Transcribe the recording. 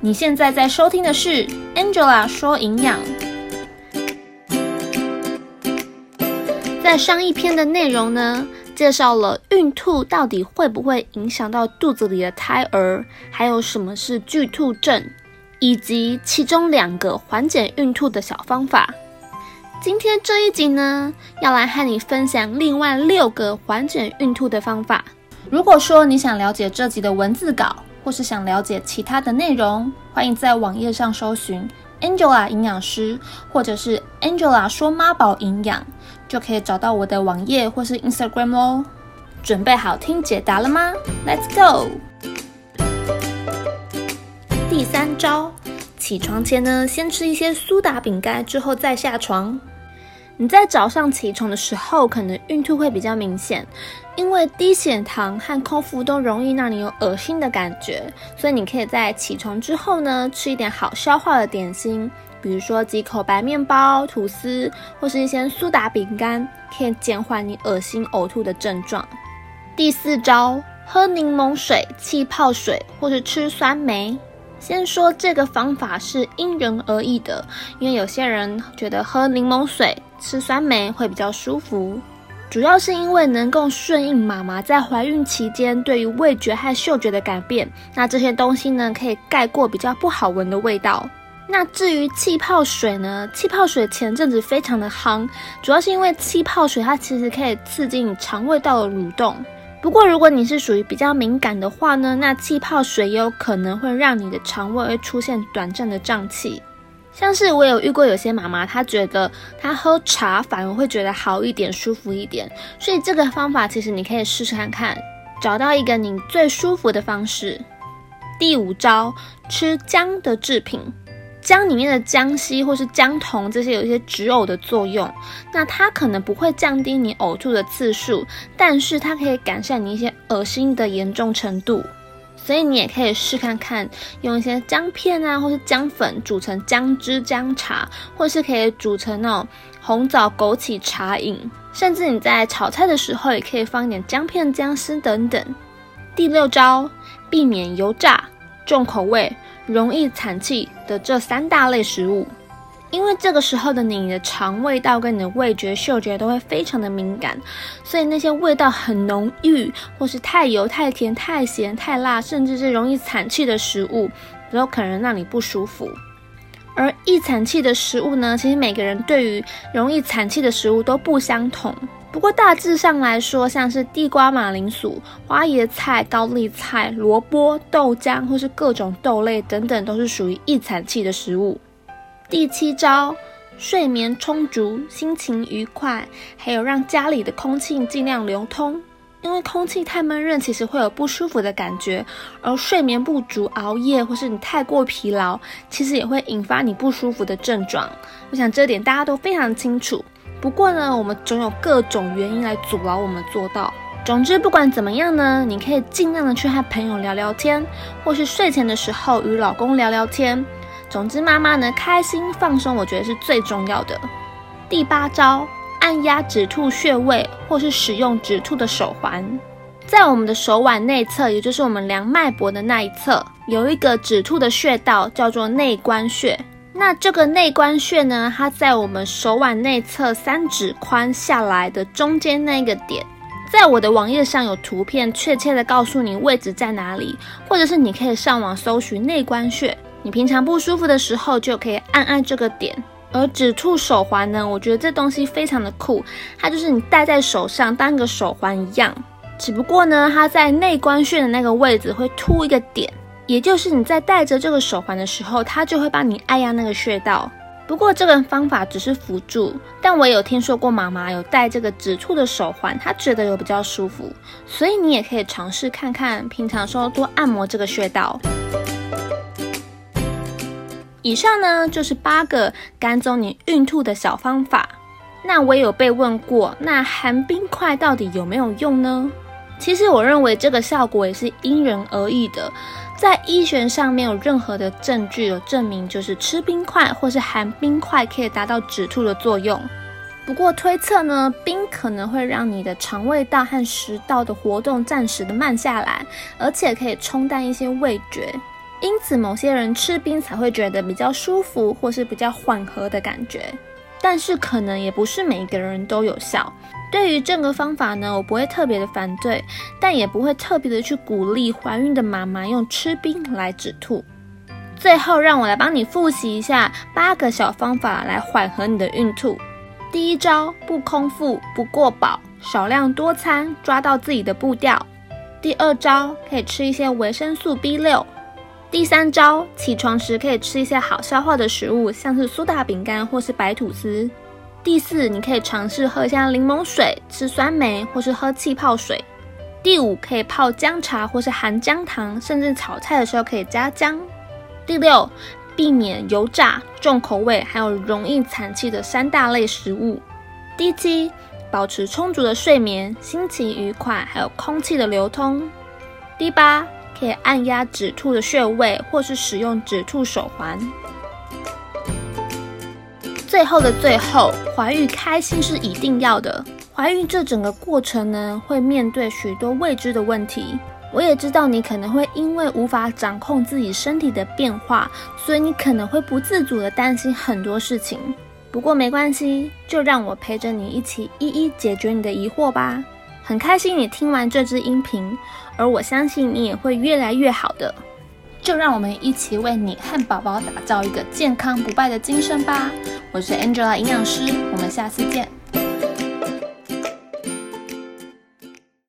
你现在在收听的是 Angela 说营养。在上一篇的内容呢，介绍了孕吐到底会不会影响到肚子里的胎儿，还有什么是巨吐症，以及其中两个缓解孕吐的小方法。今天这一集呢，要来和你分享另外六个缓解孕吐的方法。如果说你想了解这集的文字稿，或是想了解其他的内容，欢迎在网页上搜寻 Angela 营养师，或者是 Angela 说妈宝营养，就可以找到我的网页或是 Instagram 哦。准备好听解答了吗？Let's go。第三招，起床前呢，先吃一些苏打饼干，之后再下床。你在早上起床的时候，可能孕吐会比较明显，因为低血糖和空腹都容易让你有恶心的感觉，所以你可以在起床之后呢，吃一点好消化的点心，比如说几口白面包、吐司，或是一些苏打饼干，可以减缓你恶心呕吐的症状。第四招，喝柠檬水、气泡水，或是吃酸梅。先说这个方法是因人而异的，因为有些人觉得喝柠檬水、吃酸梅会比较舒服，主要是因为能够顺应妈妈在怀孕期间对于味觉和嗅觉的改变。那这些东西呢，可以盖过比较不好闻的味道。那至于气泡水呢？气泡水前阵子非常的夯，主要是因为气泡水它其实可以刺激你肠胃道的蠕动。不过，如果你是属于比较敏感的话呢，那气泡水也有可能会让你的肠胃会出现短暂的胀气。像是我有遇过有些妈妈，她觉得她喝茶反而会觉得好一点、舒服一点。所以这个方法其实你可以试试看看，找到一个你最舒服的方式。第五招，吃姜的制品。姜里面的姜烯或是姜酮这些有一些止呕的作用，那它可能不会降低你呕吐的次数，但是它可以改善你一些恶心的严重程度，所以你也可以试看看，用一些姜片啊或是姜粉煮成姜汁姜茶，或是可以煮成那种红枣枸杞茶饮，甚至你在炒菜的时候也可以放一点姜片、姜丝等等。第六招，避免油炸、重口味。容易产气的这三大类食物，因为这个时候的你的肠胃道跟你的味觉、嗅觉都会非常的敏感，所以那些味道很浓郁，或是太油、太甜、太咸、太辣，甚至是容易产气的食物，都可能让你不舒服。而易产气的食物呢，其实每个人对于容易产气的食物都不相同。不过大致上来说，像是地瓜、马铃薯、花椰菜、高丽菜、萝卜、豆浆或是各种豆类等等，都是属于易产气的食物。第七招，睡眠充足，心情愉快，还有让家里的空气尽量流通。因为空气太闷热，其实会有不舒服的感觉。而睡眠不足、熬夜或是你太过疲劳，其实也会引发你不舒服的症状。我想这点大家都非常清楚。不过呢，我们总有各种原因来阻挠我们做到。总之，不管怎么样呢，你可以尽量的去和朋友聊聊天，或是睡前的时候与老公聊聊天。总之，妈妈呢开心放松，我觉得是最重要的。第八招，按压止吐穴位，或是使用止吐的手环。在我们的手腕内侧，也就是我们量脉搏的那一侧，有一个止吐的穴道，叫做内关穴。那这个内关穴呢？它在我们手腕内侧三指宽下来的中间那个点，在我的网页上有图片，确切的告诉你位置在哪里，或者是你可以上网搜寻内关穴。你平常不舒服的时候就可以按按这个点。而止吐手环呢，我觉得这东西非常的酷，它就是你戴在手上当个手环一样，只不过呢，它在内关穴的那个位置会凸一个点。也就是你在戴着这个手环的时候，它就会帮你按压那个穴道。不过这个方法只是辅助，但我有听说过妈妈有戴这个止吐的手环，她觉得有比较舒服，所以你也可以尝试看看，平常时候多按摩这个穴道。以上呢就是八个赶走你孕吐的小方法。那我也有被问过，那含冰块到底有没有用呢？其实我认为这个效果也是因人而异的。在医学上没有任何的证据有证明，就是吃冰块或是含冰块可以达到止吐的作用。不过推测呢，冰可能会让你的肠胃道和食道的活动暂时的慢下来，而且可以冲淡一些味觉。因此某些人吃冰才会觉得比较舒服，或是比较缓和的感觉。但是可能也不是每一个人都有效。对于这个方法呢，我不会特别的反对，但也不会特别的去鼓励怀孕的妈妈用吃冰来止吐。最后，让我来帮你复习一下八个小方法来缓和你的孕吐。第一招，不空腹，不过饱，少量多餐，抓到自己的步调。第二招，可以吃一些维生素 B 六。第三招，起床时可以吃一些好消化的食物，像是苏打饼干或是白吐司。第四，你可以尝试喝一下柠檬水，吃酸梅或是喝气泡水。第五，可以泡姜茶或是含姜糖，甚至炒菜的时候可以加姜。第六，避免油炸、重口味还有容易产气的三大类食物。第七，保持充足的睡眠，心情愉快，还有空气的流通。第八。可以按压止吐的穴位，或是使用止吐手环。最后的最后，怀孕开心是一定要的。怀孕这整个过程呢，会面对许多未知的问题。我也知道你可能会因为无法掌控自己身体的变化，所以你可能会不自主的担心很多事情。不过没关系，就让我陪着你一起一一解决你的疑惑吧。很开心你听完这支音频，而我相信你也会越来越好的。就让我们一起为你和宝宝打造一个健康不败的精神吧！我是 Angela 营养师，我们下次见。